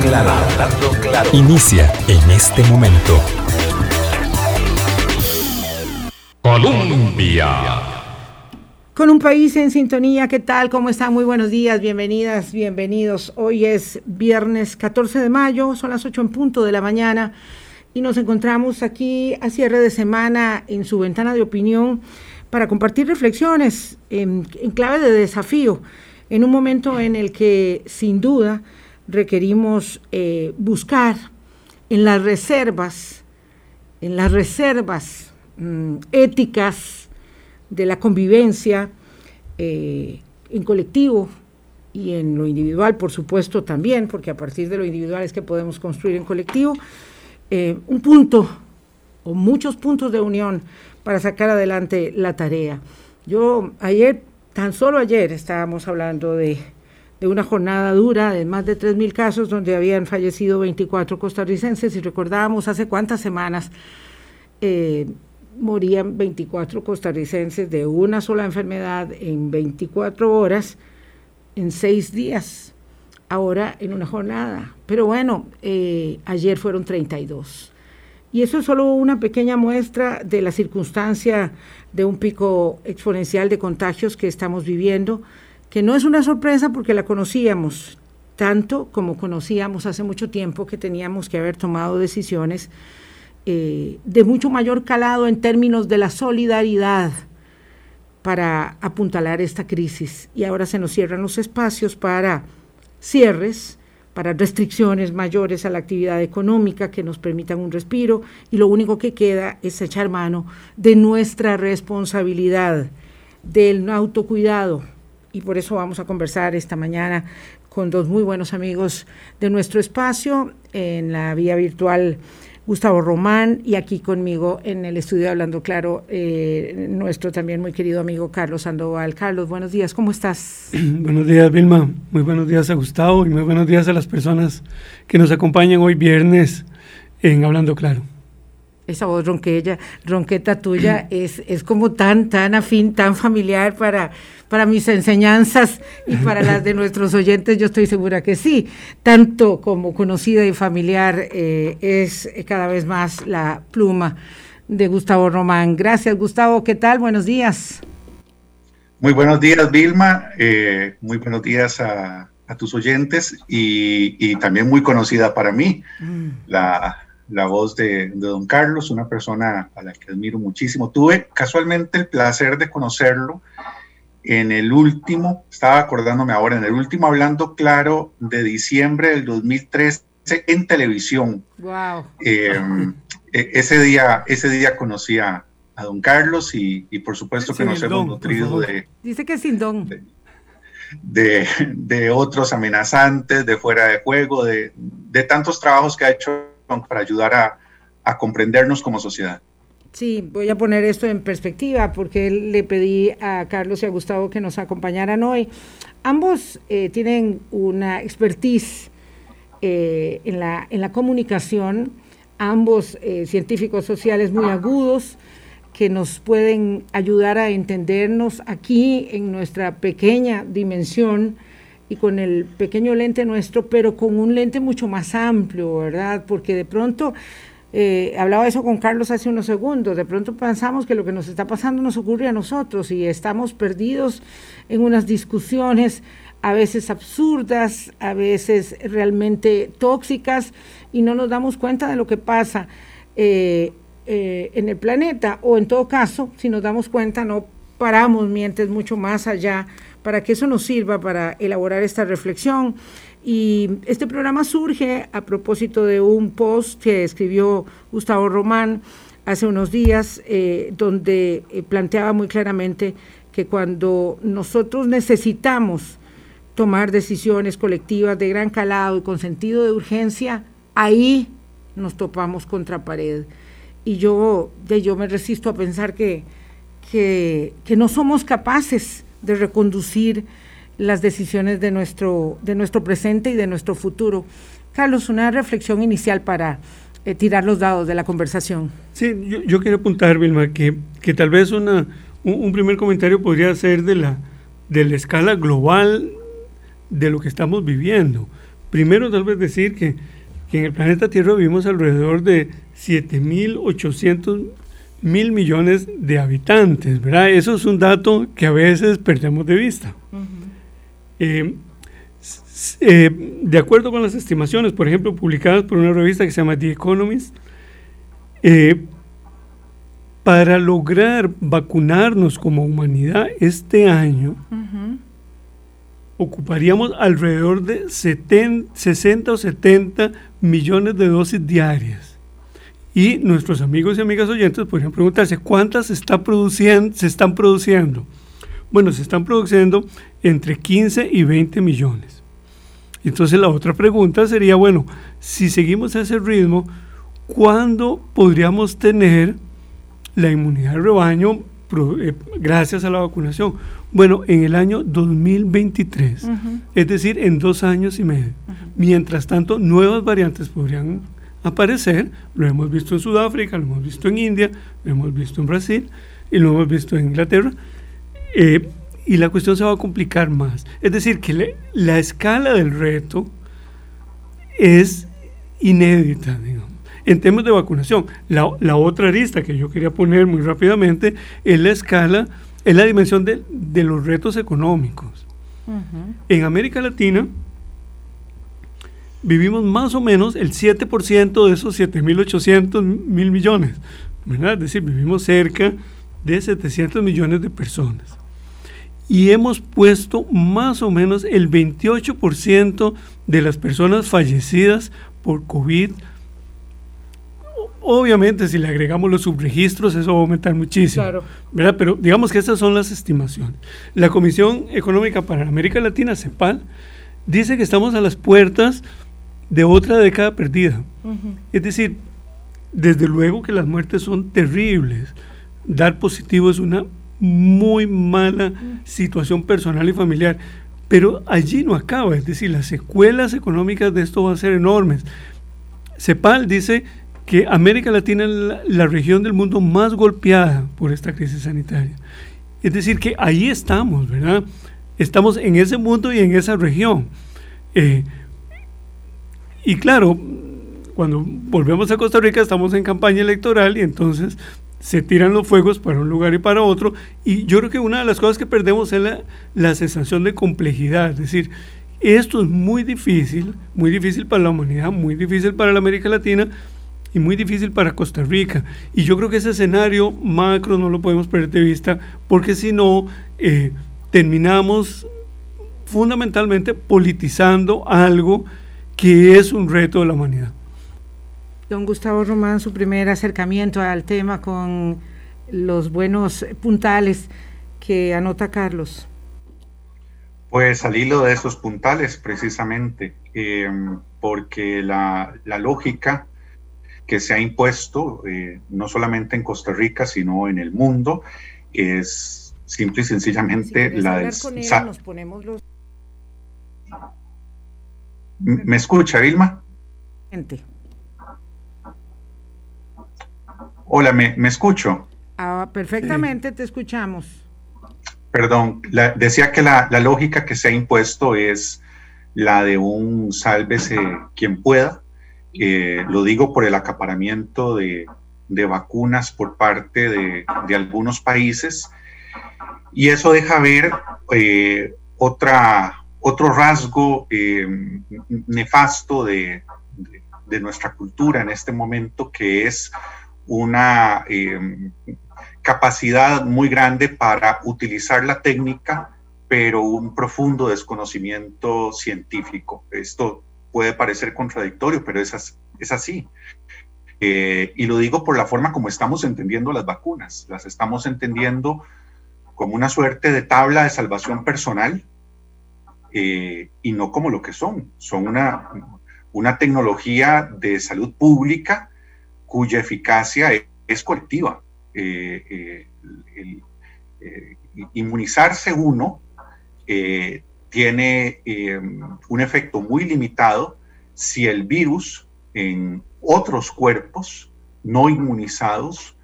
claro, hablando claro. Inicia en este momento. Colombia. Con un país en sintonía, ¿qué tal? ¿Cómo están? Muy buenos días, bienvenidas, bienvenidos. Hoy es viernes 14 de mayo, son las 8 en punto de la mañana y nos encontramos aquí a cierre de semana en su ventana de opinión para compartir reflexiones en, clave de desafío, en un momento en el que sin duda requerimos eh, buscar en las reservas, en las reservas mm, éticas de la convivencia eh, en colectivo y en lo individual, por supuesto, también, porque a partir de lo individual es que podemos construir en colectivo, eh, un punto o muchos puntos de unión para sacar adelante la tarea. Yo ayer, tan solo ayer, estábamos hablando de, una jornada dura de más de 3.000 casos donde habían fallecido 24 costarricenses y recordábamos hace cuántas semanas eh, morían 24 costarricenses de una sola enfermedad en 24 horas, en seis días, ahora en una jornada. Pero bueno, eh, ayer fueron 32. Y eso es solo una pequeña muestra de la circunstancia de un pico exponencial de contagios que estamos viviendo, que no es una sorpresa porque la conocíamos tanto como conocíamos hace mucho tiempo que teníamos que haber tomado decisiones eh, de mucho mayor calado en términos de la solidaridad para apuntalar esta crisis. Y ahora se nos cierran los espacios para cierres, para restricciones mayores a la actividad económica que nos permitan un respiro y lo único que queda es echar mano de nuestra responsabilidad, del autocuidado. Y por eso vamos a conversar esta mañana con dos muy buenos amigos de nuestro espacio en la vía virtual Gustavo Román y aquí conmigo en el estudio Hablando Claro, eh, nuestro también muy querido amigo Carlos Sandoval. Carlos, buenos días, ¿cómo estás? buenos días, Vilma. Muy buenos días a Gustavo y muy buenos días a las personas que nos acompañan hoy viernes en Hablando Claro esa voz ronquella, ronqueta tuya es, es como tan, tan afín, tan familiar para, para mis enseñanzas y para las de nuestros oyentes, yo estoy segura que sí. Tanto como conocida y familiar eh, es cada vez más la pluma de Gustavo Román. Gracias, Gustavo. ¿Qué tal? Buenos días. Muy buenos días, Vilma. Eh, muy buenos días a, tus oyentes y, también muy conocida para mí, mm. la la voz de, don Carlos, una persona a la que admiro muchísimo. Tuve casualmente el placer de conocerlo en el último, estaba acordándome ahora, en el último Hablando Claro de diciembre del 2013 en televisión. Wow. Em, e, ese, día, ese día conocí a, don Carlos y, por supuesto que nos hemos nutrido de... Dice que sin don. De, de, otros amenazantes, de fuera de juego, de, de tantos trabajos que ha hecho para ayudar a, comprendernos como sociedad. Sí, voy a poner esto en perspectiva porque le pedí a Carlos y a Gustavo que nos acompañaran hoy. Ambos eh, tienen una expertise eh, en, la, en la comunicación, ambos eh, científicos sociales muy agudos que nos pueden ayudar a entendernos aquí en nuestra pequeña dimensión y con el pequeño lente nuestro, pero con un lente mucho más amplio, ¿verdad? Porque de pronto, eh, hablaba eso con Carlos hace unos segundos, de pronto pensamos que lo que nos está pasando nos ocurre a nosotros y estamos perdidos en unas discusiones a veces absurdas, a veces realmente tóxicas y no nos damos cuenta de lo que pasa eh, eh, en el planeta o en todo caso, si nos damos cuenta, no paramos mientes mucho más allá para que eso nos sirva para elaborar esta reflexión. Y este programa surge a propósito de un post que escribió Gustavo Román hace unos días, eh, donde eh, planteaba muy claramente que cuando nosotros necesitamos tomar decisiones colectivas de gran calado y con sentido de urgencia, ahí nos topamos contra pared. Y yo, yo me resisto a pensar que, que, que no somos capaces de reconducir las decisiones de nuestro, de nuestro presente y de nuestro futuro. Carlos, una reflexión inicial para eh, tirar los dados de la conversación. Sí, yo, quiero apuntar, Vilma, que, que tal vez una, un, primer comentario podría ser de la, de la escala global de lo que estamos viviendo, primero tal vez decir que, que en el planeta Tierra vivimos alrededor de 7.800 mil millones de habitantes, ¿verdad? Eso es un dato que a veces perdemos de vista. Eh, eh, de acuerdo con las estimaciones, por ejemplo, publicadas por una revista que se llama The Economist, eh, para lograr vacunarnos como humanidad este año, ocuparíamos alrededor de 60 o 70 millones de dosis diarias. Y nuestros amigos y amigas oyentes podrían preguntarse, ¿cuántas se, está produciendo, se están produciendo? Bueno, se están produciendo entre 15 y 20 millones. Entonces la otra pregunta sería, bueno, si seguimos a ese ritmo, ¿cuándo podríamos tener la inmunidad de rebaño eh, gracias a la vacunación? Bueno, en el año 2023, es decir, en dos años y medio. Mientras tanto, nuevas variantes podrían aparecer, lo hemos visto en Sudáfrica, lo hemos visto en India, lo hemos visto en Brasil y lo hemos visto en Inglaterra. Eh, y la cuestión se va a complicar más. Es decir, que la escala del reto es inédita, digamos. En temas de vacunación, la, la, otra arista que yo quería poner muy rápidamente es la escala, es la dimensión de, de los retos económicos. En América Latina, vivimos más o menos el 7% de esos 7.800 mil millones, ¿verdad? Es decir, vivimos cerca de 700 millones de personas. Y hemos puesto más o menos el 28% de las personas fallecidas por COVID. Obviamente, si le agregamos los subregistros, eso va a aumentar muchísimo. ¿verdad? Pero digamos que estas son las estimaciones. La Comisión Económica para América Latina, CEPAL, dice que estamos a las puertas de otra década perdida. Es decir, desde luego que las muertes son terribles. Dar positivo es una muy mala situación personal y familiar. Pero allí no acaba, es decir, las secuelas económicas de esto van a ser enormes. CEPAL dice que América Latina es la, región del mundo más golpeada por esta crisis sanitaria. Es decir, que ahí estamos, ¿verdad? Estamos en ese mundo y en esa región. Eh, y claro, cuando volvemos a Costa Rica estamos en campaña electoral y entonces se tiran los fuegos para un lugar y para otro. Y yo creo que una de las cosas que perdemos es la, sensación de complejidad. Es decir, esto es muy difícil, muy difícil para la humanidad, muy difícil para la América Latina y muy difícil para Costa Rica. Y yo creo que ese escenario macro no lo podemos perder de vista porque si no, eh, terminamos fundamentalmente politizando algo que es un reto de la humanidad. Don Gustavo Román, su primer acercamiento al tema con los buenos puntales que anota Carlos. Pues al hilo de esos puntales, precisamente, eh, porque la, lógica que se ha impuesto, eh, no solamente en Costa Rica, sino en el mundo, es simple y sencillamente la de... Nos ponemos los... ¿Me escucha, Vilma? Hola, ¿me, escucho? Ah, perfectamente, te escuchamos. Perdón, decía que la, lógica que se ha impuesto es la de un sálvese quien pueda. Eh, lo digo por el acaparamiento de, vacunas por parte de, algunos países. Y eso deja ver eh, otra, otro rasgo eh, nefasto de, nuestra cultura en este momento, que es una eh, capacidad muy grande para utilizar la técnica, pero un profundo desconocimiento científico. Esto puede parecer contradictorio, pero es, es así. Eh, y lo digo por la forma como estamos entendiendo las vacunas. Las estamos entendiendo como una suerte de tabla de salvación personal eh, y no como lo que son. Son una, una tecnología de salud pública cuya eficacia es, colectiva. Eh, eh, inmunizarse uno tiene un efecto muy limitado si el virus en otros cuerpos no inmunizados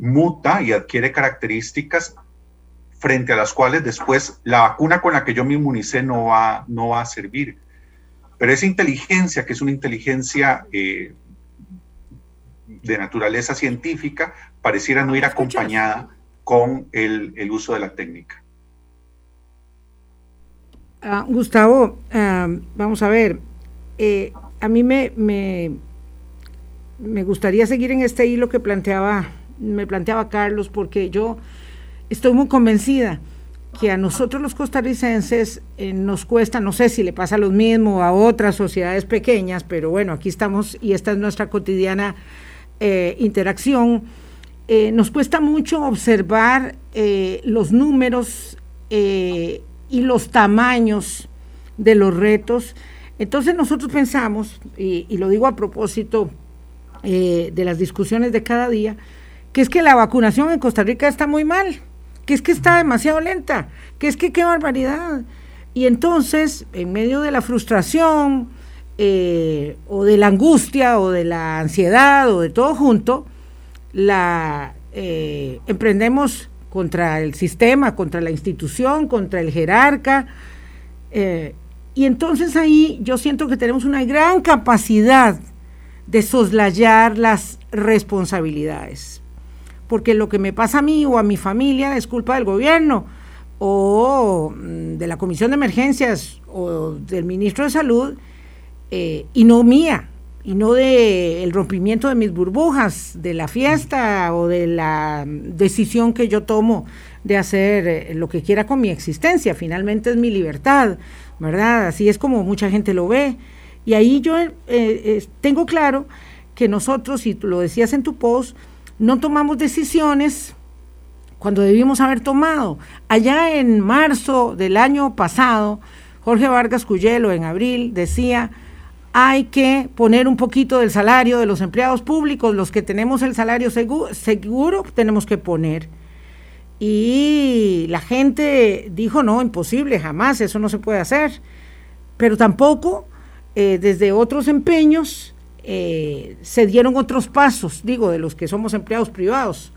muta y adquiere características frente a las cuales después la vacuna con la que yo me inmunicé no va, no va a servir. Pero esa inteligencia, que es una inteligencia eh, de naturaleza científica, pareciera no ir acompañada con el, uso de la técnica. Ah, Gustavo, ah, vamos a ver, eh, a mí me, me, me, gustaría seguir en este hilo que planteaba, me planteaba Carlos, porque yo estoy muy convencida que a nosotros los costarricenses eh, nos cuesta, no sé si le pasa lo mismo a otras sociedades pequeñas, pero bueno, aquí estamos y esta es nuestra cotidiana eh, interacción, eh, nos cuesta mucho observar los números y los tamaños de los retos. Entonces nosotros pensamos, y, y lo digo a propósito de las discusiones de cada día, que es que la vacunación en Costa Rica está muy mal que es que está demasiado lenta, que es que qué barbaridad. Y entonces, en medio de la frustración, eh, o de la angustia, o de la ansiedad, o de todo junto, la eh, emprendemos contra el sistema, contra la institución, contra el jerarca. Eh, y entonces ahí yo siento que tenemos una gran capacidad de soslayar las responsabilidades porque lo que me pasa a mí o a mi familia es culpa del gobierno o mm, de la Comisión de Emergencias o del ministro de Salud eh, y no mía y no del el rompimiento de mis burbujas, de la fiesta o de la decisión que yo tomo de hacer eh, lo que quiera con mi existencia. Finalmente es mi libertad, ¿verdad? Así es como mucha gente lo ve. Y ahí yo eh, tengo claro que nosotros, y lo decías en tu post, no tomamos decisiones cuando debimos haber tomado. Allá en marzo del año pasado, Jorge Vargas Cuyelo en abril decía, hay que poner un poquito del salario de los empleados públicos, los que tenemos el salario seguro, tenemos que poner. Y la gente dijo, no, imposible, jamás, eso no se puede hacer. Pero tampoco eh, desde otros empeños eh, se dieron otros pasos, digo, de los que somos empleados privados.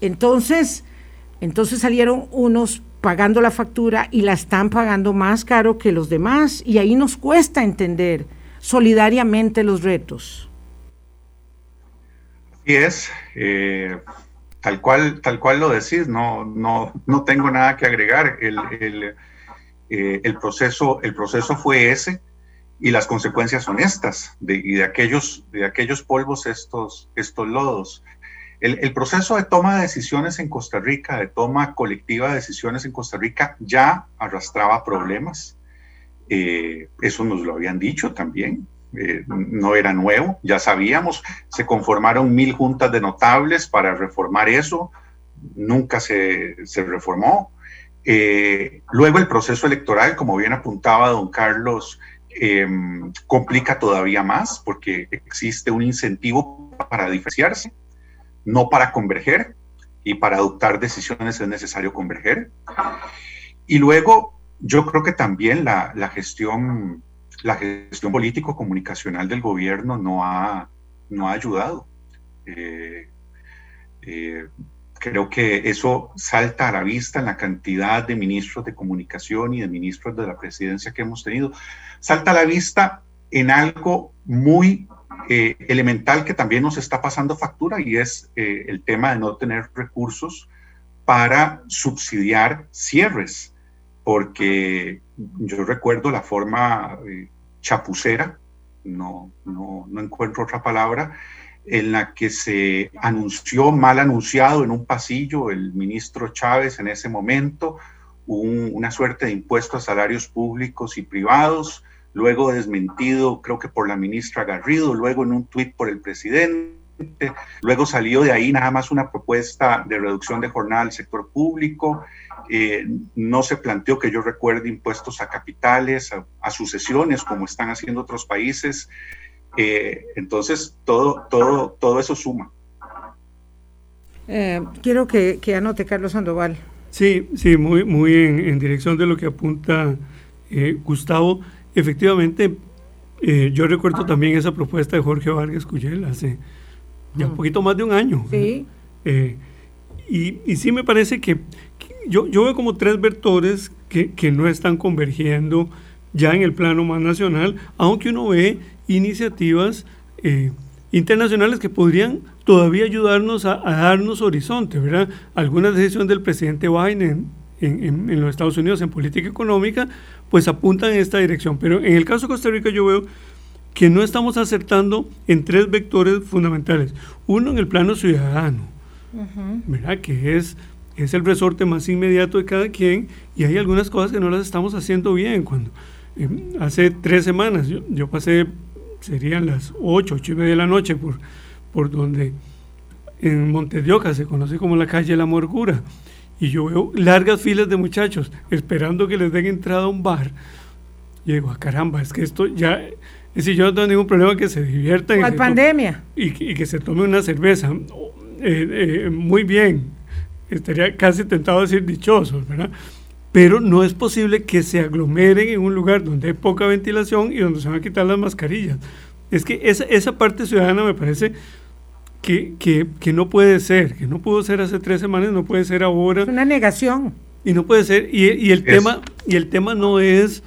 Entonces, entonces salieron unos pagando la factura y la están pagando más caro que los demás y ahí nos cuesta entender solidariamente los retos. Así es, eh, tal, cual, tal cual lo decís, no, no, no tengo nada que agregar. El, el, eh, el, proceso, el proceso fue ese y las consecuencias son estas, de, y de aquellos, de aquellos polvos estos, estos lodos. El, proceso de toma de decisiones en Costa Rica, de toma colectiva de decisiones en Costa Rica, ya arrastraba problemas. Eh, eso nos lo habían dicho también, eh, no era nuevo, ya sabíamos, se conformaron mil juntas de notables para reformar eso, nunca se, se reformó. Eh, luego el proceso electoral, como bien apuntaba don Carlos, Em, complica todavía más porque existe un incentivo para diferenciarse, no para converger, y para adoptar decisiones es necesario converger. Y luego, yo creo que también la, gestión, la gestión político-comunicacional del gobierno no ha, no ha ayudado. Eh, eh, creo que eso salta a la vista en la cantidad de ministros de comunicación y de ministros de la presidencia que hemos tenido salta a la vista en algo muy eh, elemental que también nos está pasando factura y es eh, el tema de no tener recursos para subsidiar cierres, porque yo recuerdo la forma eh, chapucera, no, no, no encuentro otra palabra, en la que se anunció, mal anunciado en un pasillo, el ministro Chávez en ese momento, una suerte de impuesto a salarios públicos y privados, luego desmentido creo que por la ministra Garrido, luego en un tuit por el presidente, luego salió de ahí nada más una propuesta de reducción de jornada al sector público, eh, no se planteó que yo recuerde impuestos a capitales, a, sucesiones como están haciendo otros países, eh, entonces todo, todo, todo eso suma. Eh, quiero que, que, anote Carlos Sandoval. Sí, sí, muy, muy en, dirección de lo que apunta Gustavo. Efectivamente, eh, yo recuerdo también esa propuesta de Jorge Vargas Cuyel hace ya un poquito más de un año. Sí. Eh, y, y, sí me parece que, yo, yo, veo como tres vectores que, que, no están convergiendo ya en el plano más nacional, aunque uno ve iniciativas eh, internacionales que podrían todavía ayudarnos a, darnos horizonte, ¿verdad? Algunas decisiones del presidente Biden en, en, los Estados Unidos en política económica, pues apuntan en esta dirección. Pero en el caso de Costa Rica yo veo que no estamos acertando en tres vectores fundamentales. Uno en el plano ciudadano, ¿verdad? Que es, es el resorte más inmediato de cada quien y hay algunas cosas que no las estamos haciendo bien. Cuando eh, hace tres semanas yo, yo pasé serían las 8, 8 y media de la noche, por, por donde en Montes de se conoce como la calle La Morgura. Y yo veo largas filas de muchachos esperando que les den entrada a un bar. Y digo, ah, caramba, es que esto ya. Es decir, yo no tengo ningún problema que se diviertan. ¿Cuál pandemia? Y, que se tome una cerveza. Eh, eh, muy bien. Estaría casi tentado a decir dichosos, ¿verdad? pero no es posible que se aglomeren en un lugar donde hay poca ventilación y donde se van a quitar las mascarillas. Es que esa, esa parte ciudadana me parece que, que, que, no puede ser, que no pudo ser hace tres semanas, no puede ser ahora. Es una negación. Y no puede ser, y, y el, tema, y el tema no es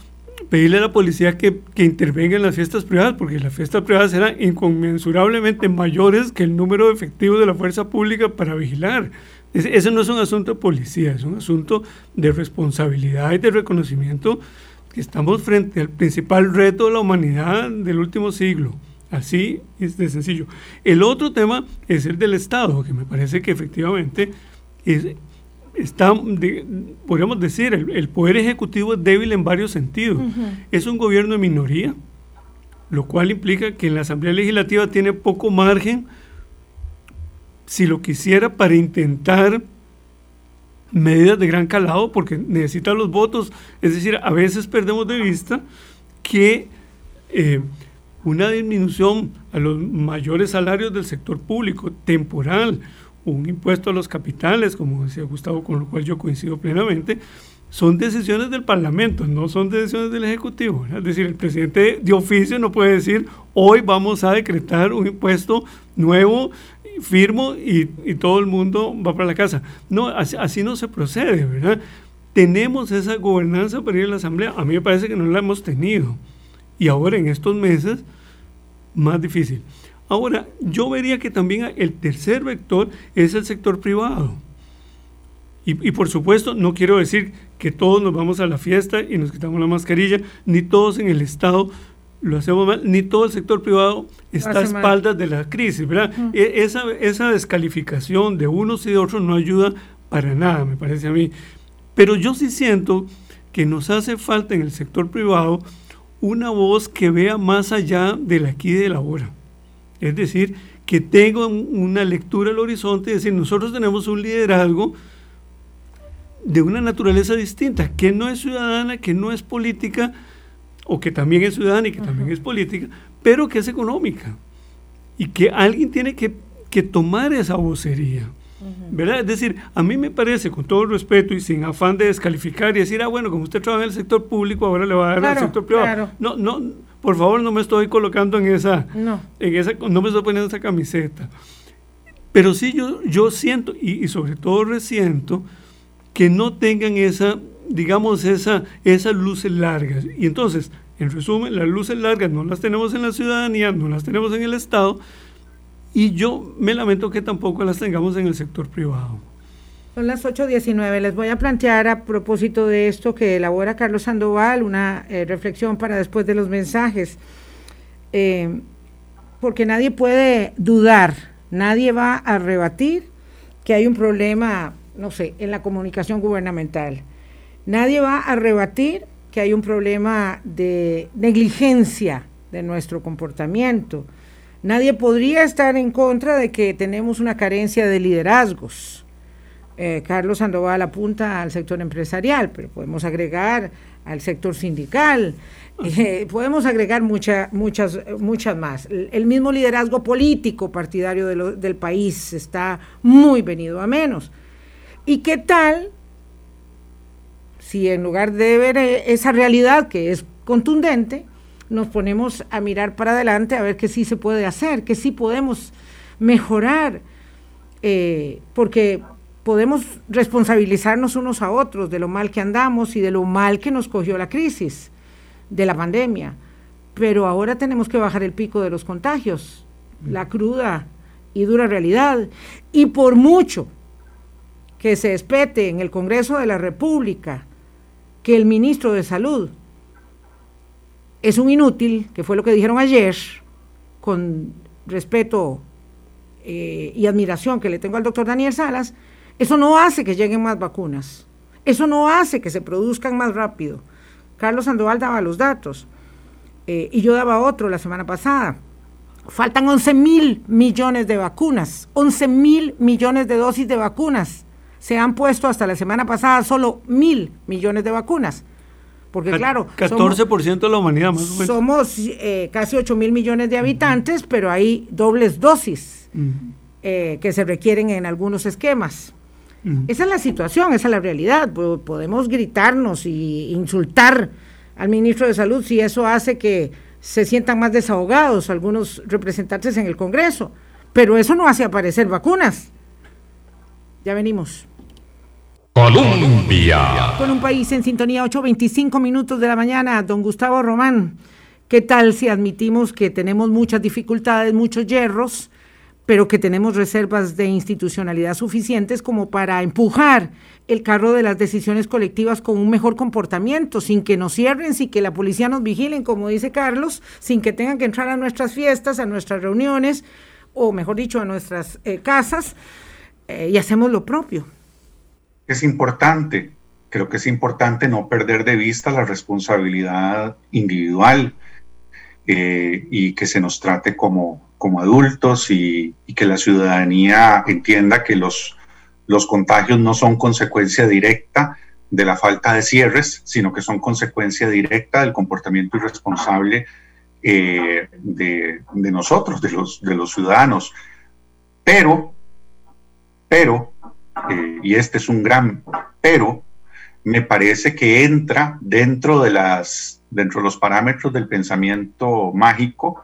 pedirle a la policía que, que, intervenga en las fiestas privadas, porque las fiestas privadas eran inconmensurablemente mayores que el número efectivo de la fuerza pública para vigilar. Ese, no es un asunto de policía, es un asunto de responsabilidad y de reconocimiento que estamos frente al principal reto de la humanidad del último siglo. Así es de sencillo. El otro tema es el del Estado, que me parece que efectivamente es, está, podríamos decir, el, poder ejecutivo es débil en varios sentidos. Es un gobierno de minoría, lo cual implica que en la Asamblea Legislativa tiene poco margen si lo quisiera para intentar medidas de gran calado porque necesita los votos. Es decir, a veces perdemos de vista que eh, una disminución a los mayores salarios del sector público temporal, un impuesto a los capitales, como decía Gustavo, con lo cual yo coincido plenamente, son decisiones del Parlamento, no son decisiones del Ejecutivo. Es decir, el presidente de oficio no puede decir, hoy vamos a decretar un impuesto nuevo firmo y, todo el mundo va para la casa. No, así, no se procede, ¿verdad? Tenemos esa gobernanza para ir a la Asamblea. A mí me parece que no la hemos tenido. Y ahora en estos meses, más difícil. Ahora, yo vería que también el tercer vector es el sector privado. Y, y, por supuesto, no quiero decir que todos nos vamos a la fiesta y nos quitamos la mascarilla, ni todos en el Estado lo hacemos mal, ni todo el sector privado está a espaldas de la crisis, ¿verdad? E, esa, esa descalificación de unos y de otros no ayuda para nada, me parece a mí. Pero yo sí siento que nos hace falta en el sector privado una voz que vea más allá del aquí y del ahora. Es decir, que tenga una lectura al horizonte y decir, nosotros tenemos un liderazgo de una naturaleza distinta, que no es ciudadana, que no es política, o que también es ciudadana y que también es política, pero que es económica. Y que alguien tiene que, tomar esa vocería. ¿Verdad? Es decir, a mí me parece, con todo el respeto y sin afán de descalificar y decir, ah, bueno, como usted trabaja en el sector público, ahora le va a dar al sector privado. No, no, por favor, no me estoy colocando en esa, no, en esa, no me estoy poniendo esa camiseta. Pero sí yo, yo siento, y, y sobre todo resiento, que no tengan esa digamos, esa, esas luces largas. Y entonces, en resumen, las luces largas no las tenemos en la ciudadanía, no las tenemos en el Estado, y yo me lamento que tampoco las tengamos en el sector privado. Son las 8.19. Les voy a plantear a propósito de esto que elabora Carlos Sandoval una eh, reflexión para después de los mensajes. Eh, porque nadie puede dudar, nadie va a rebatir que hay un problema, no sé, en la comunicación gubernamental. Nadie va a rebatir que hay un problema de negligencia de nuestro comportamiento. Nadie podría estar en contra de que tenemos una carencia de liderazgos. Eh, Carlos Sandoval apunta al sector empresarial, pero podemos agregar al sector sindical, eh, podemos agregar muchas, muchas más. El, mismo liderazgo político partidario del país está muy venido a menos. ¿Y qué tal si en lugar de ver eh, esa realidad que es contundente, nos ponemos a mirar para adelante a ver qué sí se puede hacer, qué sí podemos mejorar, eh, porque podemos responsabilizarnos unos a otros de lo mal que andamos y de lo mal que nos cogió la crisis. de la pandemia, pero ahora tenemos que bajar el pico de los contagios, la cruda y dura realidad. Y por mucho que se espete en el Congreso de la República que el ministro de Salud es un inútil, que fue lo que dijeron ayer, con respeto eh, y admiración que le tengo al doctor Daniel Salas, eso no hace que lleguen más vacunas, eso no hace que se produzcan más rápido. Carlos Sandoval daba los datos eh, y yo daba otro la semana pasada. Faltan 11 mil millones de vacunas, 11 mil millones de dosis de vacunas. Se han puesto hasta la semana pasada solo mil millones de vacunas. Porque claro... 14% de la humanidad más o menos. Somos eh, casi 8 mil millones de habitantes, pero hay dobles dosis eh, que se requieren en algunos esquemas. Esa es la situación, esa es la realidad. Podemos gritarnos y insultar al ministro de Salud si eso hace que se sientan más desahogados algunos representantes en el Congreso, pero eso no hace aparecer vacunas. Ya venimos. Colombia. Con un país en sintonía, 8.25 minutos de la mañana, don Gustavo Román. ¿Qué tal si admitimos que tenemos muchas dificultades, muchos hierros, pero que tenemos reservas de institucionalidad suficientes como para empujar el carro de las decisiones colectivas con un mejor comportamiento, sin que nos cierren, sin que la policía nos vigilen, como dice Carlos, sin que tengan que entrar a nuestras fiestas, a nuestras reuniones, o mejor dicho, a nuestras eh, casas, eh, y hacemos lo propio es importante, creo que es importante no perder de vista la responsabilidad individual eh, y que se nos trate como, como adultos y, que la ciudadanía entienda que los, los contagios no son consecuencia directa de la falta de cierres, sino que son consecuencia directa del comportamiento irresponsable eh, de, nosotros, de los, de los ciudadanos. Pero, pero eh, y este es un gran pero, me parece que entra dentro de, las, dentro de los parámetros del pensamiento mágico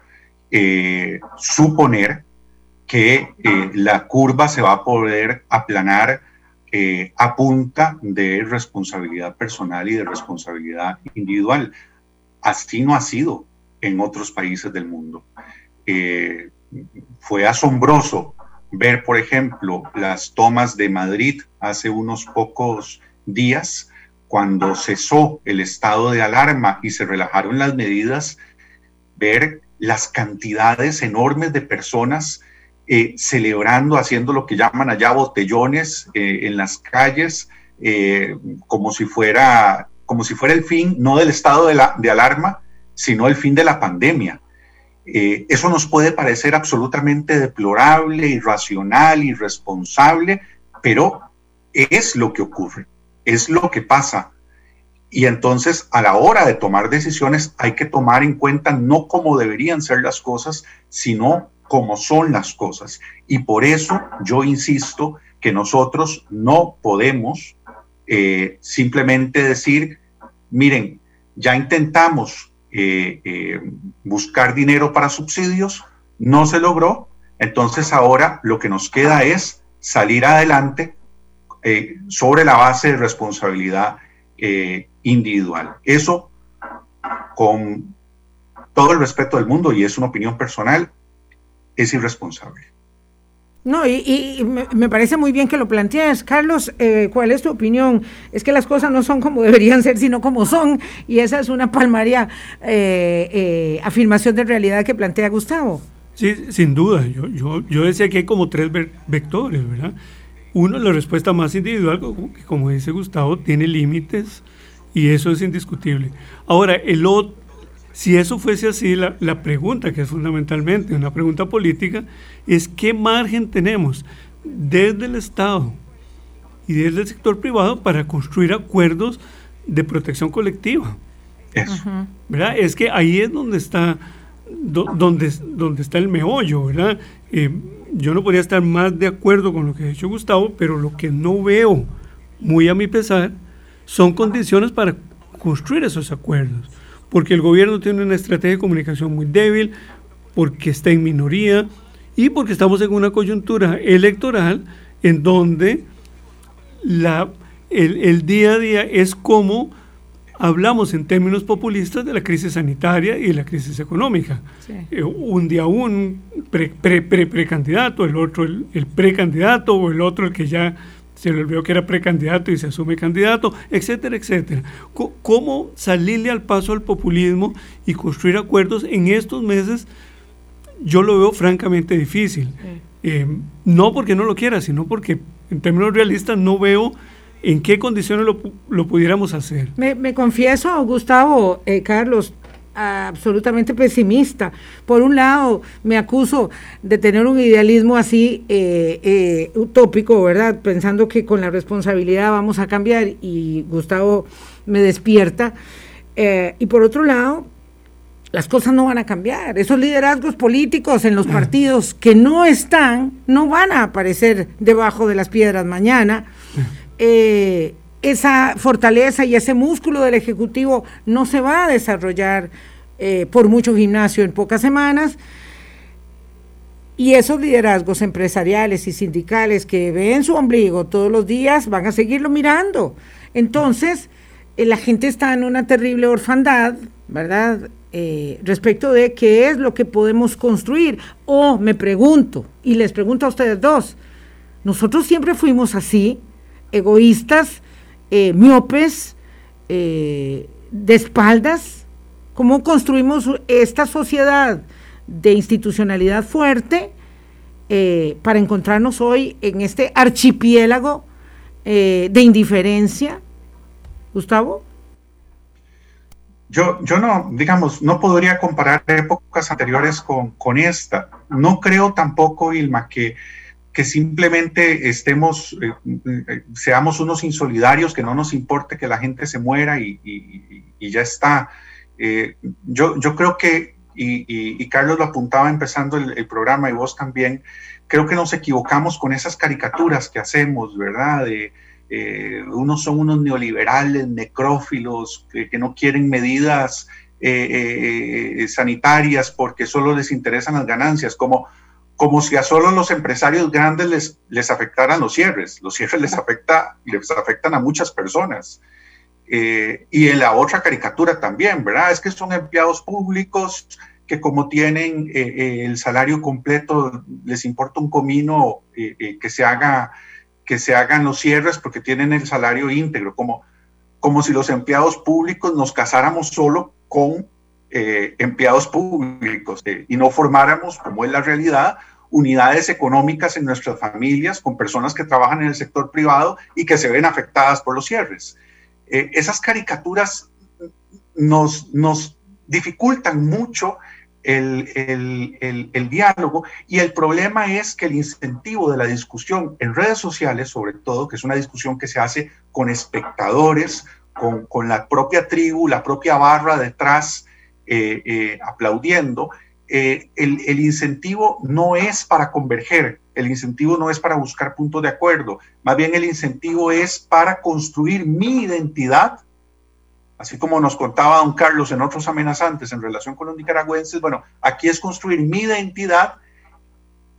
eh, suponer que eh, la curva se va a poder aplanar a punta de responsabilidad personal y de responsabilidad individual. Así no ha sido en otros países del mundo. fue asombroso ver, por ejemplo, las tomas de Madrid hace unos pocos días, cuando cesó el estado de alarma y se relajaron las medidas, ver las cantidades enormes de personas eh, celebrando, haciendo lo que llaman allá botellones eh, en las calles, eh, como, si fuera, como si fuera el fin, no del estado de, la, de alarma, sino el fin de la pandemia. Eh, eso nos puede parecer absolutamente deplorable, irracional, irresponsable, pero es lo que ocurre, es lo que pasa. Y entonces a la hora de tomar decisiones hay que tomar en cuenta no cómo deberían ser las cosas, sino cómo son las cosas. Y por eso yo insisto que nosotros no podemos eh, simplemente decir, miren, ya intentamos eh, eh, buscar dinero para subsidios, no se logró, entonces ahora lo que nos queda es salir adelante eh, sobre la base de responsabilidad individual. Eso, con todo el respeto del mundo, y es una opinión personal, es irresponsable. No, y, me, parece muy bien que lo plantees. Carlos, eh, ¿cuál es tu opinión? Es que las cosas no son como deberían ser, sino como son. Y esa es una palmaria eh, eh, afirmación de realidad que plantea Gustavo. Sí, sin duda. Yo, yo, yo decía que hay como tres vectores, ¿verdad? Uno, la respuesta más individual, que como dice Gustavo, tiene límites y eso es indiscutible. Ahora, el otro, si eso fuese así, la, la pregunta, que es fundamentalmente una pregunta política, es qué margen tenemos desde el Estado y desde el sector privado para construir acuerdos de protección colectiva. ¿Verdad? Es que ahí es donde está, donde, donde está el meollo, ¿verdad? Eh, yo no podría estar más de acuerdo con lo que ha dicho Gustavo, pero lo que no veo, muy a mi pesar, son condiciones para construir esos acuerdos. Porque el gobierno tiene una estrategia de comunicación muy débil, porque está en minoría, y porque estamos en una coyuntura electoral en donde la, el, día a día es como hablamos en términos populistas de la crisis sanitaria y de la crisis económica. Eh, un día un precandidato, pre, pre, el otro el, el precandidato o el otro el que ya se le olvidó que era precandidato y se asume candidato, etcétera, etcétera. ¿Cómo salirle al paso al populismo y construir acuerdos en estos meses? Yo lo veo francamente difícil. Eh, no porque no lo quiera, sino porque en términos realistas no veo en qué condiciones lo, pudiéramos hacer. Me, confieso, Gustavo, eh, Carlos, absolutamente pesimista. Por un lado, me acuso de tener un idealismo así eh, eh, utópico, ¿verdad? Pensando que con la responsabilidad vamos a cambiar y Gustavo me despierta. Eh, y por otro lado, las cosas no van a cambiar. Esos liderazgos políticos en los partidos que no están, no van a aparecer debajo de las piedras mañana esa fortaleza y ese músculo del Ejecutivo no se va a desarrollar eh, por mucho gimnasio en pocas semanas. Y esos liderazgos empresariales y sindicales que ven su ombligo todos los días van a seguirlo mirando. Entonces, eh, la gente está en una terrible orfandad, ¿verdad? Eh, respecto de qué es lo que podemos construir. O me pregunto, y les pregunto a ustedes dos, nosotros siempre fuimos así, egoístas, eh, miopes, eh, de espaldas, cómo construimos esta sociedad de institucionalidad fuerte eh, para encontrarnos hoy en este archipiélago de indiferencia. Gustavo. Yo, yo no, digamos, no podría comparar épocas anteriores con, con esta. No creo tampoco, Ilma, que que simplemente estemos, eh, eh, seamos unos insolidarios, que no nos importe que la gente se muera y, ya está. Eh, yo, yo creo que, y, Carlos lo apuntaba empezando el, programa y vos también, creo que nos equivocamos con esas caricaturas que hacemos, ¿verdad? De, unos son unos neoliberales, necrófilos, que, que no quieren medidas sanitarias porque solo les interesan las ganancias, como como si a solo los empresarios grandes les, les afectaran los cierres. Los cierres les, afecta, les afectan a muchas personas. Eh, y en la otra caricatura también, ¿verdad? Es que son empleados públicos que como tienen eh, eh, el salario completo, les importa un comino que, se haga, que se hagan los cierres porque tienen el salario íntegro, como, como si los empleados públicos nos casáramos solo con eh, empleados públicos eh, y no formáramos, como es la realidad, unidades económicas en nuestras familias con personas que trabajan en el sector privado y que se ven afectadas por los cierres. Eh, esas caricaturas nos, nos dificultan mucho el, el, el, diálogo y el problema es que el incentivo de la discusión en redes sociales, sobre todo, que es una discusión que se hace con espectadores, con, con la propia tribu, la propia barra detrás eh, eh, aplaudiendo, eh, el, el, incentivo no es para converger, el incentivo no es para buscar puntos de acuerdo, más bien el incentivo es para construir mi identidad, así como nos contaba don Carlos en otros amenazantes en relación con los nicaragüenses, bueno, aquí es construir mi identidad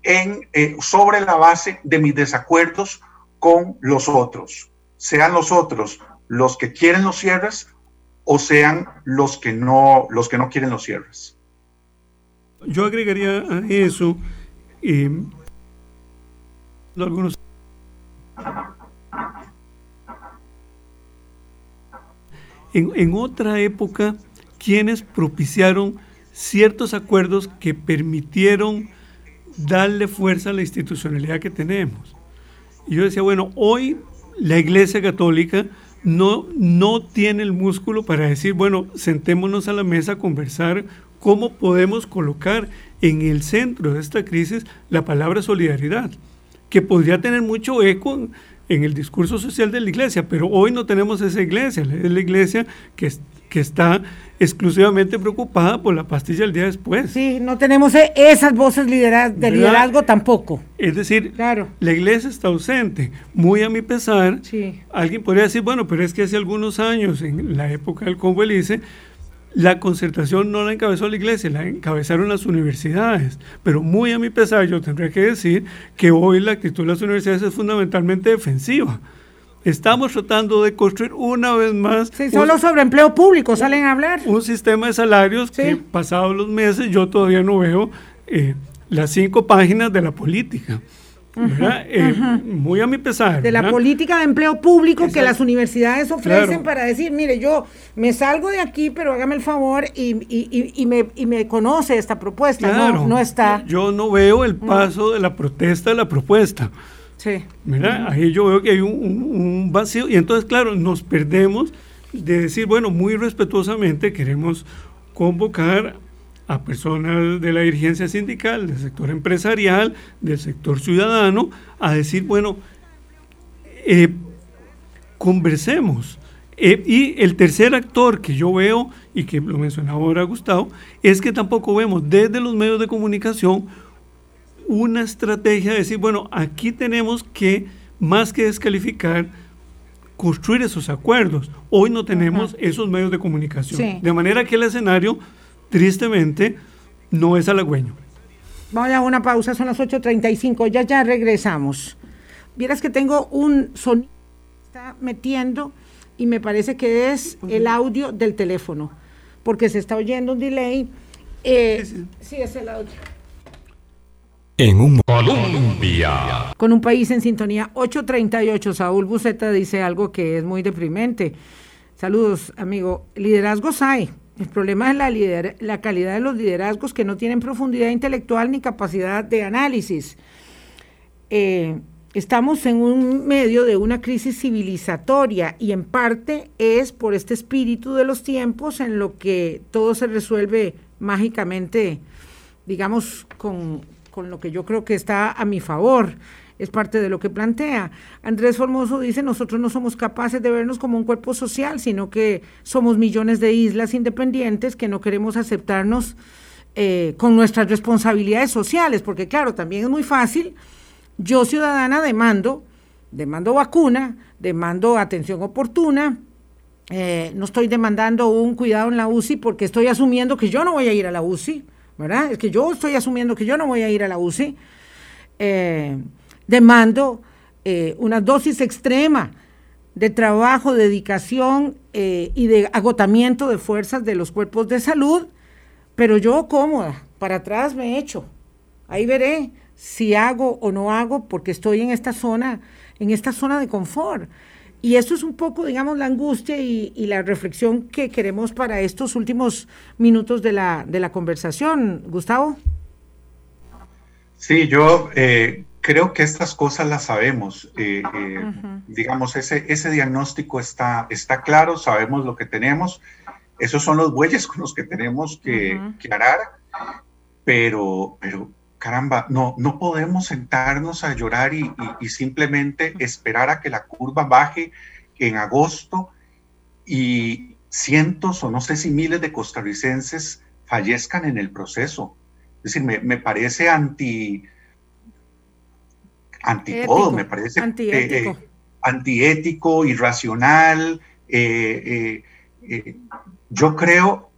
en, sobre la base de mis desacuerdos con los otros, sean los otros los que quieren los cierres o sean los que no, los que no quieren los cierres. Yo agregaría a eso eh, algunos en, otra época quienes propiciaron ciertos acuerdos que permitieron darle fuerza a la institucionalidad que tenemos. Y yo decía, bueno, hoy la Iglesia Católica no, no tiene el músculo para decir, bueno, sentémonos a la mesa a conversar cómo podemos colocar en el centro de esta crisis la palabra solidaridad, que podría tener mucho eco el discurso social de la iglesia, pero hoy no tenemos esa iglesia, es la iglesia que, que está exclusivamente preocupada por la pastilla el día después. Sí, no tenemos e, esas voces de liderazgo tampoco. Es decir, claro. la iglesia está ausente. Muy a mi pesar, sí. alguien podría decir, bueno, pero es que hace algunos años, en la época del Congo Elice, la concertación no la encabezó la iglesia, la encabezaron las universidades. Pero muy a mi pesar, yo tendría que decir que hoy la actitud de las universidades es fundamentalmente defensiva. estamos tratando de construir una vez más. Sí, solo sobre empleo público salen a hablar. Un sistema de salarios que pasados los meses yo todavía no veo eh, las cinco páginas de la política. Eh, muy a mi pesar. De la política de empleo público que las universidades ofrecen para decir, mire, yo me salgo de aquí, pero hágame el favor y, me, conoce esta propuesta. No, no, está. Yo no veo el paso de la protesta a la propuesta. Sí. Mira, ahí yo veo que hay un, vacío y entonces, claro, nos perdemos de decir, bueno, muy respetuosamente queremos convocar a personas de la dirigencia sindical, del sector empresarial, del sector ciudadano, a decir, bueno, eh, conversemos. Eh, y el tercer actor que yo veo, y que lo mencionaba ahora Gustavo, es que tampoco vemos desde los medios de comunicación una estrategia de decir, bueno, aquí tenemos que, más que descalificar, construir esos acuerdos. Hoy no tenemos esos medios de comunicación. De manera que el escenario, tristemente, no es halagüeño. Vamos a una pausa, son las 8.35, ya ya regresamos. Vieras que tengo un sonido que está metiendo y me parece que es el audio del teléfono, porque se está oyendo un delay. Eh, sí, es el audio en un Colombia. Con un país en sintonía 838, Saúl Buceta dice algo que es muy deprimente. Saludos, amigo. Liderazgos hay. El problema es la, calidad de los liderazgos que no tienen profundidad intelectual ni capacidad de análisis. Eh, estamos en un medio de una crisis civilizatoria y en parte es por este espíritu de los tiempos en lo que todo se resuelve mágicamente, digamos, con lo que yo creo que está a mi favor. Es parte de lo que plantea. Andrés Formoso dice, nosotros no somos capaces de vernos como un cuerpo social, sino que somos millones de islas independientes que no queremos aceptarnos eh, con nuestras responsabilidades sociales, porque claro, también es muy fácil. Yo ciudadana demando, demando vacuna, demando atención oportuna, eh, no estoy demandando un cuidado en la UCI porque estoy asumiendo que yo no voy a ir a la UCI. ¿verdad? Es que yo estoy asumiendo que yo no voy a ir a la UCI. Eh, demando eh, una dosis extrema de trabajo, dedicación eh, y de agotamiento de fuerzas de los cuerpos de salud, pero yo cómoda, para atrás me echo. Ahí veré si hago o no hago porque estoy en esta zona, en esta zona de confort. Y esto es un poco, digamos, la angustia y, la reflexión que queremos para estos últimos minutos de la, de la conversación. Gustavo. Sí, yo eh, creo que estas cosas las sabemos. Eh, eh, digamos, ese, ese diagnóstico está, está claro, sabemos lo que tenemos. Esos son los bueyes con los que tenemos que, arar. Pero, pero caramba, no, no podemos sentarnos a llorar y, simplemente esperar a que la curva baje en agosto y cientos o no sé si miles de costarricenses fallezcan en el proceso. Es decir, me, parece anti, anti todo, me parece antiético, eh, antiético irracional. Eh, eh, yo creo,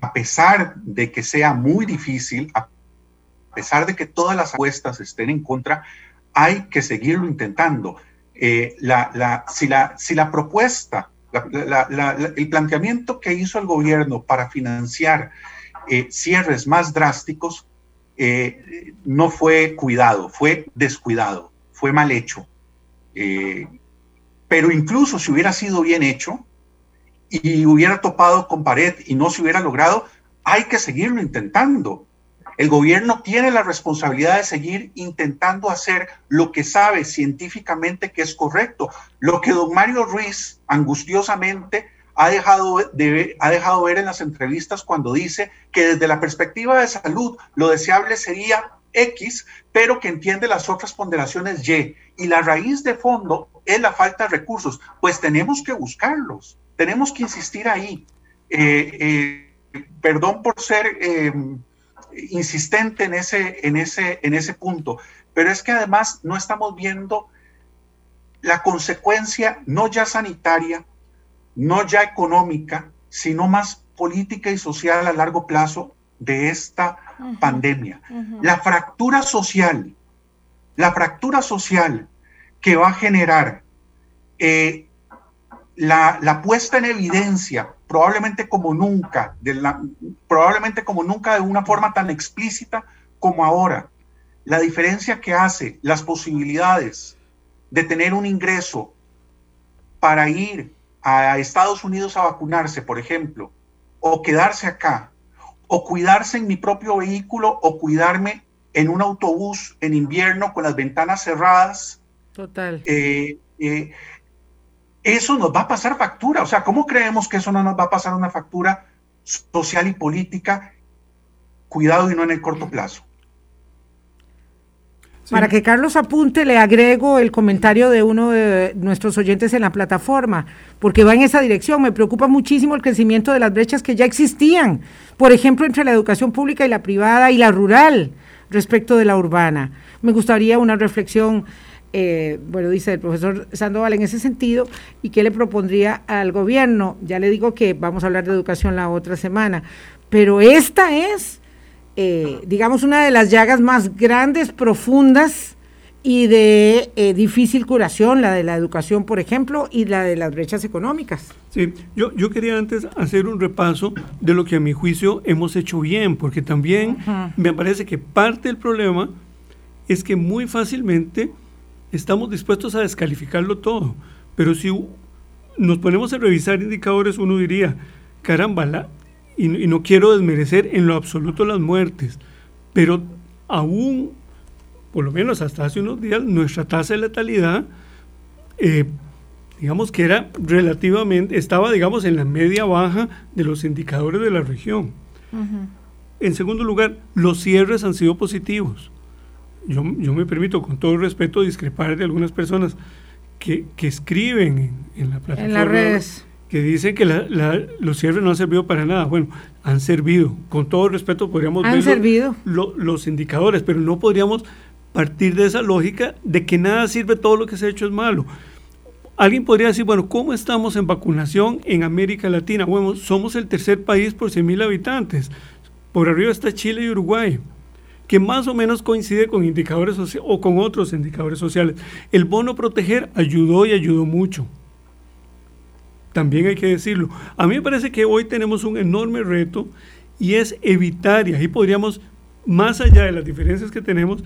a pesar de que sea muy difícil, a pesar de que todas las apuestas estén en contra, hay que seguirlo intentando. Eh, la, si, la, si la propuesta, el planteamiento que hizo el gobierno para financiar eh, cierres más drásticos eh, no fue cuidado, fue descuidado, fue mal hecho. pero incluso si hubiera sido bien hecho y hubiera topado con pared y no se hubiera logrado, hay que seguirlo intentando. El gobierno tiene la responsabilidad de seguir intentando hacer lo que sabe científicamente que es correcto. Lo que don Mario Ruiz angustiosamente ha dejado, de, ha dejado ver en las entrevistas cuando dice que desde la perspectiva de salud lo deseable sería X, pero que entiende las otras ponderaciones Y. Y la raíz de fondo es la falta de recursos. Pues tenemos que buscarlos, tenemos que insistir ahí. Eh, eh, perdón por ser... Eh, insistente en ese, en, ese, en ese punto, pero es que además no estamos viendo la consecuencia no ya sanitaria, no ya económica, sino más política y social a largo plazo de esta pandemia. La fractura social, la fractura social que va a generar eh, la, la, puesta en evidencia, probablemente como nunca, de la, probablemente como nunca de una forma tan explícita como ahora, la diferencia que hace las posibilidades de tener un ingreso para ir a Estados Unidos a vacunarse, por ejemplo, o quedarse acá, o cuidarse en mi propio vehículo, o cuidarme en un autobús en invierno con las ventanas cerradas. Total. Eh, eh, eso nos va a pasar factura. O sea, ¿cómo creemos que eso no nos va a pasar una factura social y política? Cuidado y no en el corto plazo. Para que Carlos apunte, le agrego el comentario de uno de nuestros oyentes en la plataforma, porque va en esa dirección. Me preocupa muchísimo el crecimiento de las brechas que ya existían, por ejemplo, entre la educación pública y la privada y la rural respecto de la urbana. Me gustaría una reflexión, eh, bueno, dice el profesor Sandoval en ese sentido, y qué le propondría al gobierno. Ya le digo que vamos a hablar de educación la otra semana, pero esta es eh, digamos, una de las llagas más grandes, profundas y de eh, difícil curación, la de la educación, por ejemplo, y la de las brechas económicas. Sí, yo, yo quería antes hacer un repaso de lo que a mi juicio hemos hecho bien, porque también me parece que parte del problema es que muy fácilmente estamos dispuestos a descalificarlo todo, pero si nos ponemos a revisar indicadores, uno diría, caramba, la, y, no quiero desmerecer en lo absoluto las muertes, pero aún, por lo menos hasta hace unos días, nuestra tasa de letalidad, eh, digamos que era relativamente, estaba, digamos, en la media baja de los indicadores de la región. En segundo lugar, los cierres han sido positivos. Yo, yo, me permito, con todo respeto, discrepar de algunas personas que, que escriben en, en, la plataforma. En las redes que dicen que los cierres no han servido para nada. Bueno, han servido. Con todo respeto podríamos ver servido? los indicadores, pero no podríamos partir de esa lógica de que nada sirve, todo lo que se ha hecho es malo. Alguien podría decir, bueno, ¿cómo estamos en vacunación en América Latina? Bueno, somos el tercer país por 100.000 habitantes. Por arriba está Chile y Uruguay, que más o menos coincide con indicadores o con otros indicadores sociales. El bono proteger ayudó y ayudó mucho también hay que decirlo. A mí me parece que hoy tenemos un enorme reto y es evitar, y ahí podríamos, más allá de las diferencias que tenemos,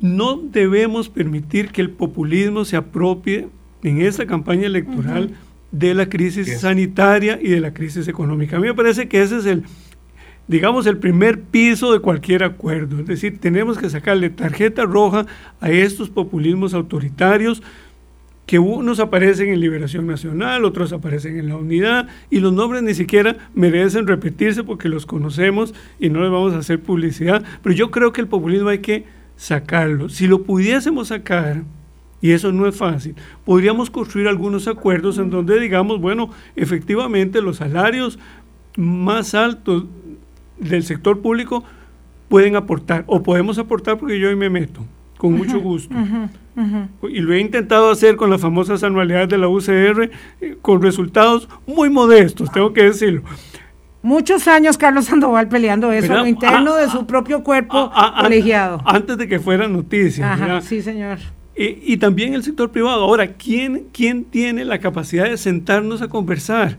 no debemos permitir que el populismo se apropie en esta campaña electoral de la crisis sanitaria y de la crisis económica. A mí me parece que ese es el, digamos, el primer piso de cualquier acuerdo. Es decir, tenemos que sacarle tarjeta roja a estos populismos autoritarios, que unos aparecen en Liberación Nacional, otros aparecen en la Unidad, y los nombres ni siquiera merecen repetirse porque los conocemos y no les vamos a hacer publicidad. Pero yo creo que el populismo hay que sacarlo. Si lo pudiésemos sacar, y eso no es fácil, podríamos construir algunos acuerdos en donde digamos, bueno, efectivamente los salarios más altos del sector público pueden aportar, o podemos aportar porque yo ahí me meto, con mucho gusto. Y lo he intentado hacer con las famosas anualidades de la UCR, eh, con resultados muy modestos, tengo que decirlo. Muchos años Carlos Sandoval peleando eso, lo interno de su propio cuerpo colegiado. Antes de que fuera noticia. sí, señor. Y, también el sector privado. Ahora, ¿quién, ¿quién tiene la capacidad de sentarnos a conversar?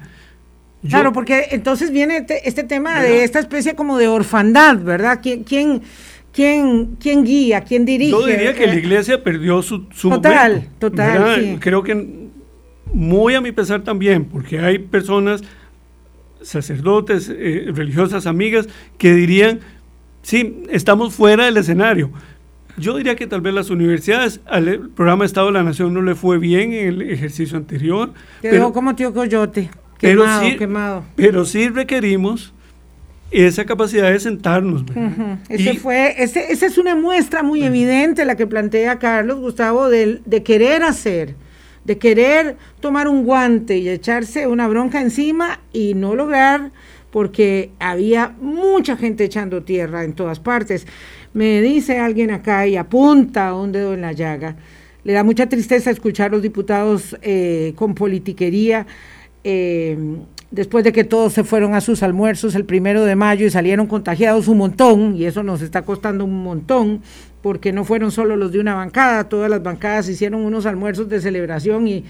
claro, porque entonces viene este, este tema de esta especie como de orfandad, ¿verdad? ¿Quién, quién ¿Quién, quién guía? ¿Quién dirige? Yo diría que la iglesia perdió su, su Total, total. Creo que muy a mi pesar también, porque hay personas, sacerdotes, eh, religiosas, amigas, que dirían, sí, estamos fuera del escenario. Yo diría que tal vez las universidades, al programa Estado de la Nación no le fue bien en el ejercicio anterior. pero, como tío Coyote, quemado, pero quemado. Pero sí requerimos esa capacidad de sentarnos. ese fue, ese, esa es una muestra muy evidente la que plantea Carlos Gustavo de, de, querer hacer, de querer tomar un guante y echarse una bronca encima y no lograr porque había mucha gente echando tierra en todas partes. Me dice alguien acá y apunta un dedo en la llaga. Le da mucha tristeza escuchar a los diputados eh, con politiquería. Eh, después de que todos se fueron a sus almuerzos el primero de mayo y salieron contagiados un montón, y eso nos está costando un montón, porque no fueron solo los de una bancada, todas las bancadas hicieron unos almuerzos de celebración y,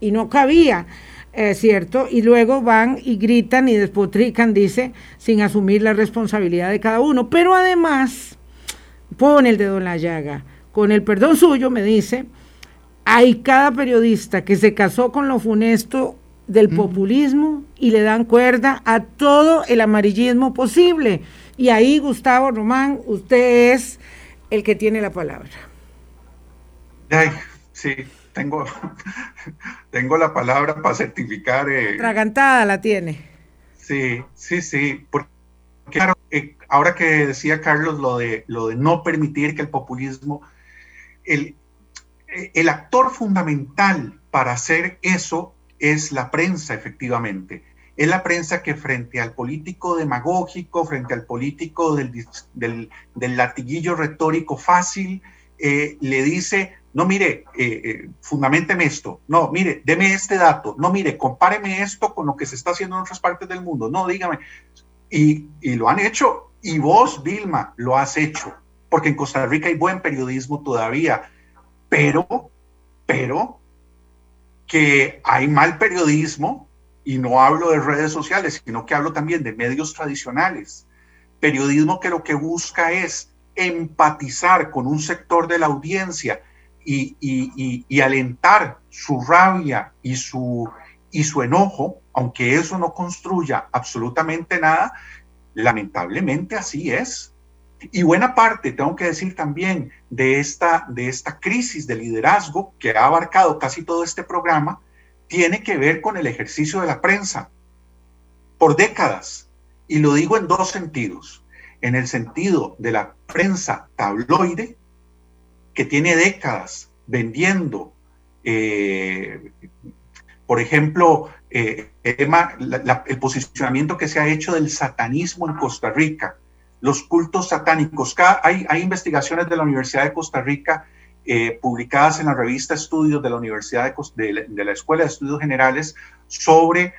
y no cabía. es ¿cierto? Y luego van y gritan y despotrican, dice, sin asumir la responsabilidad de cada uno. Pero además, pone el dedo en la llaga. Con el perdón suyo, me dice, hay cada periodista que se casó con lo funesto del populismo y le dan cuerda a todo el amarillismo posible. Y ahí, Gustavo Román, usted es el que tiene la palabra. Ay, sí, tengo, tengo la palabra para certificar. Eh, Tragantada la tiene. Sí, sí, sí. Porque claro, eh, ahora que decía Carlos lo de, lo de no permitir que el populismo, el, el actor fundamental para hacer eso es la prensa, efectivamente. Es la prensa que frente al político demagógico, frente al político del, del, latiguillo retórico fácil, eh, le dice, no, mire, eh, eh, fundamenteme esto, no, mire, deme este dato, no, mire, compáreme esto con lo que se está haciendo en otras partes del mundo, no, dígame. Y, y lo han hecho, y vos, Vilma, lo has hecho, porque en Costa Rica hay buen periodismo todavía, pero, pero, que hay mal periodismo, y no hablo de redes sociales, sino que hablo también de medios tradicionales. Periodismo que lo que busca es empatizar con un sector de la audiencia y, alentar su rabia y su, enojo, aunque eso no construya absolutamente nada, lamentablemente así es. Y buena parte, tengo que decir también, de esta, de esta crisis de liderazgo que ha abarcado casi todo este programa, tiene que ver con el ejercicio de la prensa por décadas. Y lo digo en dos sentidos. En el sentido de la prensa tabloide, que tiene décadas vendiendo, eh, por ejemplo, eh, el posicionamiento que se ha hecho del satanismo en Costa Rica, los cultos satánicos. hay, investigaciones de la Universidad de Costa Rica eh, publicadas en la revista Estudios de la Universidad de, la Escuela de Estudios Generales sobre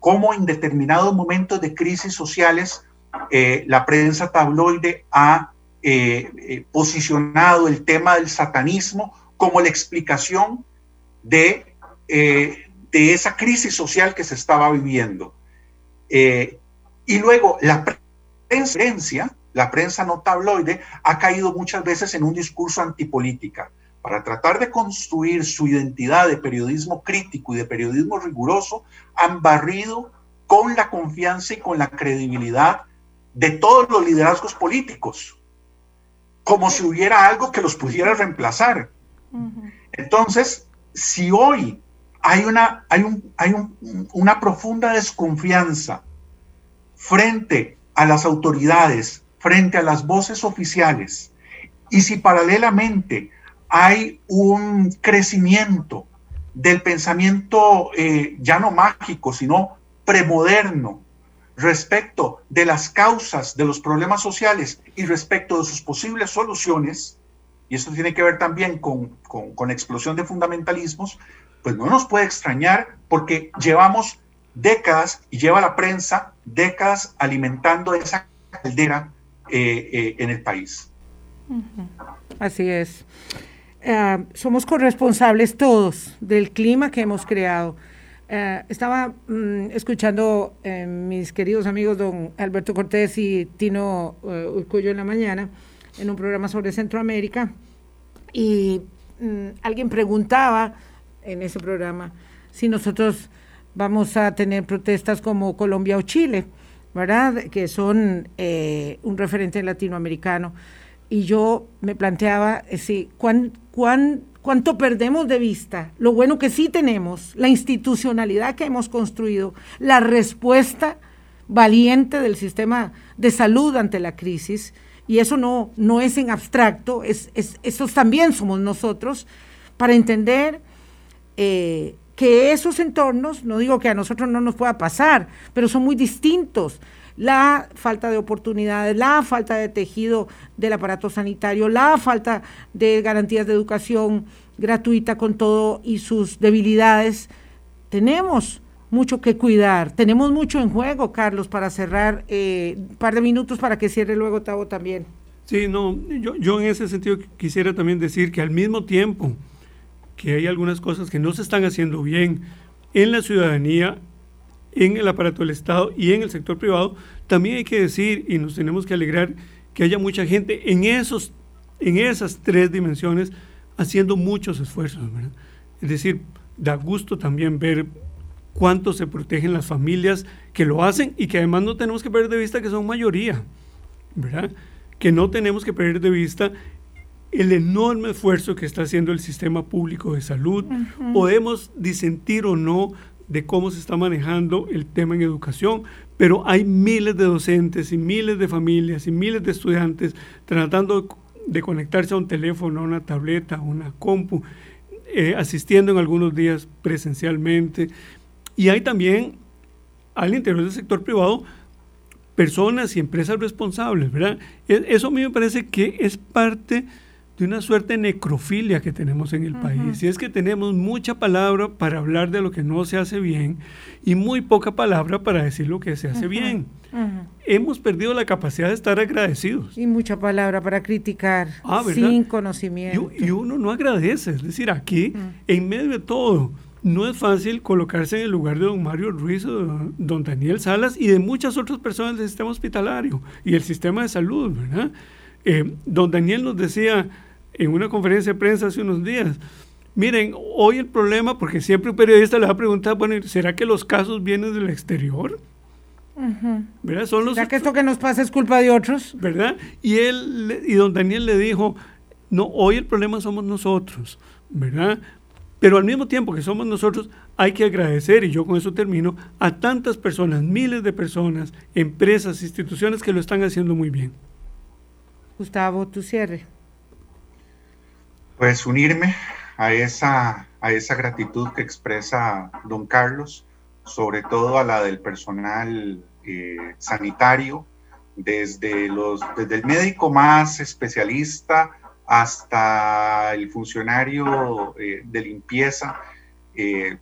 cómo en determinados momentos de crisis sociales la prensa tabloide ha eh, eh, posicionado el tema del satanismo como la explicación de, eh, de esa crisis social que se estaba viviendo. y luego la prensa, la prensa no tabloide, ha caído muchas veces en un discurso antipolítica para tratar de construir su identidad de periodismo crítico y de periodismo riguroso, han barrido con la confianza y con la credibilidad de todos los liderazgos políticos como si hubiera algo que los pudiera reemplazar. Entonces, si hoy hay una, hay, un, hay una profunda desconfianza frente a las autoridades, frente a las voces oficiales, y si paralelamente hay un crecimiento del pensamiento eh, ya no mágico, sino premoderno, respecto de las causas de los problemas sociales y respecto de sus posibles soluciones, y esto tiene que ver también con, con, explosión de fundamentalismos, pues no nos puede extrañar porque llevamos décadas y lleva la prensa décadas alimentando esa caldera eh, eh, en el país. Así es. Eh, somos corresponsables todos del clima que hemos creado. Estaba mm, escuchando mis queridos amigos don Alberto Cortés y Tino Urcullo en la mañana en un programa sobre Centroamérica y mm, alguien preguntaba en ese programa si nosotros vamos a tener protestas como Colombia o Chile, ¿verdad? Que son un referente latinoamericano. Y yo me planteaba si, ¿cuán, cuán cuánto perdemos de vista lo bueno que sí tenemos, la institucionalidad que hemos construido, la respuesta valiente del sistema de salud ante la crisis, y eso no, no es en abstracto, es, esos también somos nosotros, para entender eh, que esos entornos, no digo que a nosotros no nos pueda pasar, pero son muy distintos la falta de oportunidades, la falta de tejido del aparato sanitario, la falta de garantías de educación gratuita con todo y sus debilidades. Tenemos mucho que cuidar, tenemos mucho en juego, Carlos, para cerrar eh, un par de minutos para que cierre luego Tavo también. Sí, no, yo, yo en ese sentido quisiera también decir que al mismo tiempo que hay algunas cosas que no se están haciendo bien en la ciudadanía, en el aparato del Estado y en el sector privado, también hay que decir y nos tenemos que alegrar que haya mucha gente en, esos, en esas tres dimensiones haciendo muchos esfuerzos. Es decir, da gusto también ver cuánto se protegen las familias que lo hacen y que además no tenemos que perder de vista que son mayoría, ¿verdad? Que no tenemos que perder de vista el enorme esfuerzo que está haciendo el sistema público de salud. Podemos disentir o no de cómo se está manejando el tema en educación, pero hay miles de docentes y miles de familias y miles de estudiantes tratando de conectarse a un teléfono, a una tableta, a una compu, eh, asistiendo en algunos días presencialmente. Y hay también al interior del sector privado personas y empresas responsables, ¿verdad? E, eso a mí me parece que es parte de una suerte de necrofilia que tenemos en el país. Y es que tenemos mucha palabra para hablar de lo que no se hace bien y muy poca palabra para decir lo que se hace bien. Hemos perdido la capacidad de estar agradecidos. Y mucha palabra para criticar ah, sin conocimiento. Y, uno no agradece. Es decir, aquí, en medio de todo, no es fácil colocarse en el lugar de don Mario Ruiz o don Daniel Salas y de muchas otras personas del sistema hospitalario y el sistema de salud, ¿verdad? Eh, don Daniel nos decía, en una conferencia de prensa hace unos días. Miren, hoy el problema, porque siempre un periodista le va a preguntar, bueno, ¿será que los casos vienen del exterior? ¿Verdad? Son ¿Será que esto que nos pasa es culpa de otros? ¿Verdad? Y él, y don Daniel le dijo, no, hoy el problema somos nosotros, ¿verdad? Pero al mismo tiempo que somos nosotros, hay que agradecer, y yo con eso termino, a tantas personas, miles de personas, empresas, instituciones que lo están haciendo muy bien. Gustavo, tu cierre pues unirme a esa, a esa gratitud que expresa don Carlos, sobre todo a la del personal eh, sanitario, desde, los, desde el médico más especialista hasta el funcionario eh, de limpieza. Eh,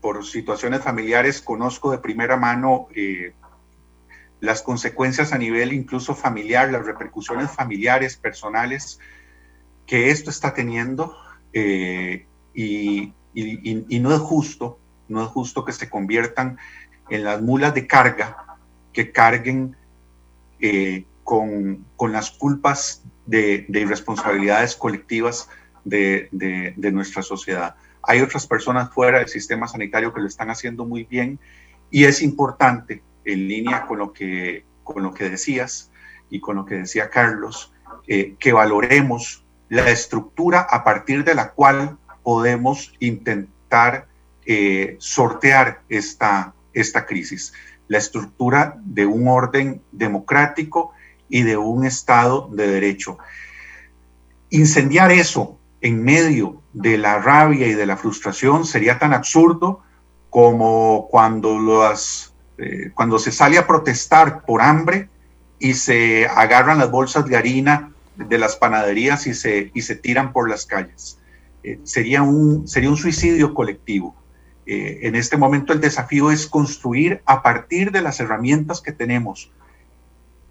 por situaciones familiares conozco de primera mano las consecuencias a nivel incluso familiar, las repercusiones familiares, personales que esto está teniendo eh, y, no es justo, no es justo que se conviertan en las mulas de carga que carguen eh, con, las culpas de, irresponsabilidades colectivas de, nuestra sociedad. Hay otras personas fuera del sistema sanitario que lo están haciendo muy bien y es importante, en línea con lo que, con lo que decías y con lo que decía Carlos, eh, que valoremos la estructura a partir de la cual podemos intentar eh, sortear esta, esta crisis, la estructura de un orden democrático y de un Estado de Derecho. Incendiar eso en medio de la rabia y de la frustración sería tan absurdo como cuando, las, eh, cuando se sale a protestar por hambre y se agarran las bolsas de harina de las panaderías y se, y se tiran por las calles. Eh, sería, un, sería un suicidio colectivo. Eh, en este momento el desafío es construir a partir de las herramientas que tenemos.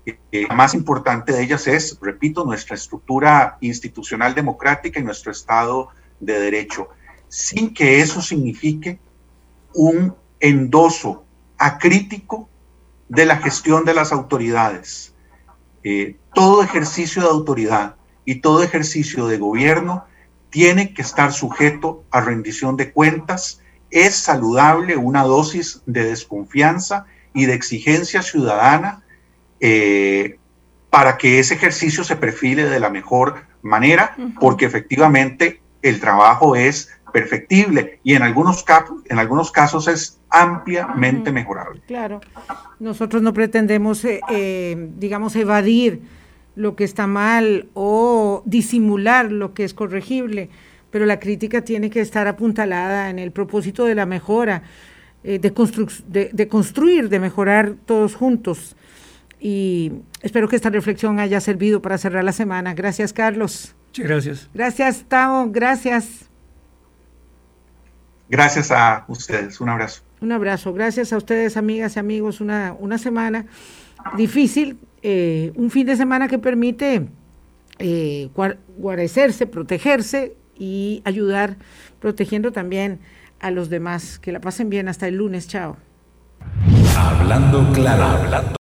Eh, la más importante de ellas es, repito, nuestra estructura institucional democrática y nuestro Estado de Derecho, sin que eso signifique un endoso acrítico de la gestión de las autoridades eh, todo ejercicio de autoridad y todo ejercicio de gobierno tiene que estar sujeto a rendición de cuentas. Es saludable una dosis de desconfianza y de exigencia ciudadana eh, para que ese ejercicio se perfile de la mejor manera, porque efectivamente el trabajo es perfectible y en algunos, casos, en algunos casos es ampliamente mejorable. Claro, nosotros no pretendemos, eh, eh, digamos, evadir lo que está mal o disimular lo que es corregible, pero la crítica tiene que estar apuntalada en el propósito de la mejora, eh, de, de, de construir, de mejorar todos juntos. Y espero que esta reflexión haya servido para cerrar la semana. Gracias, Carlos. Muchas gracias. Gracias, Tao. Gracias. Gracias a ustedes. Un abrazo. Un abrazo. Gracias a ustedes, amigas y amigos. Una, una semana difícil, eh, un fin de semana que permite eh, guarecerse, protegerse, y ayudar protegiendo también a los demás. Que la pasen bien hasta el lunes. Chao. Hablando claro. Hablando